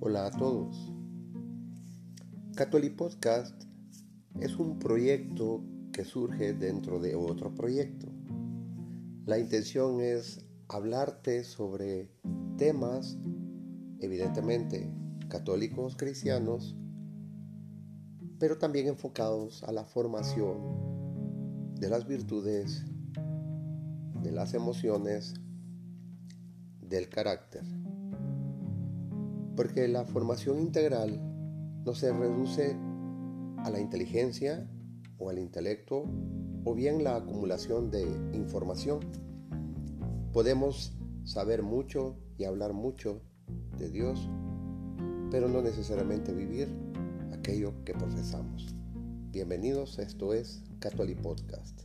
Hola a todos. Catholic Podcast es un proyecto que surge dentro de otro proyecto. La intención es hablarte sobre temas, evidentemente, católicos cristianos, pero también enfocados a la formación de las virtudes, de las emociones, del carácter. Porque la formación integral no se reduce a la inteligencia o al intelecto o bien la acumulación de información. Podemos saber mucho y hablar mucho de Dios, pero no necesariamente vivir aquello que profesamos. Bienvenidos, esto es Catholic Podcast.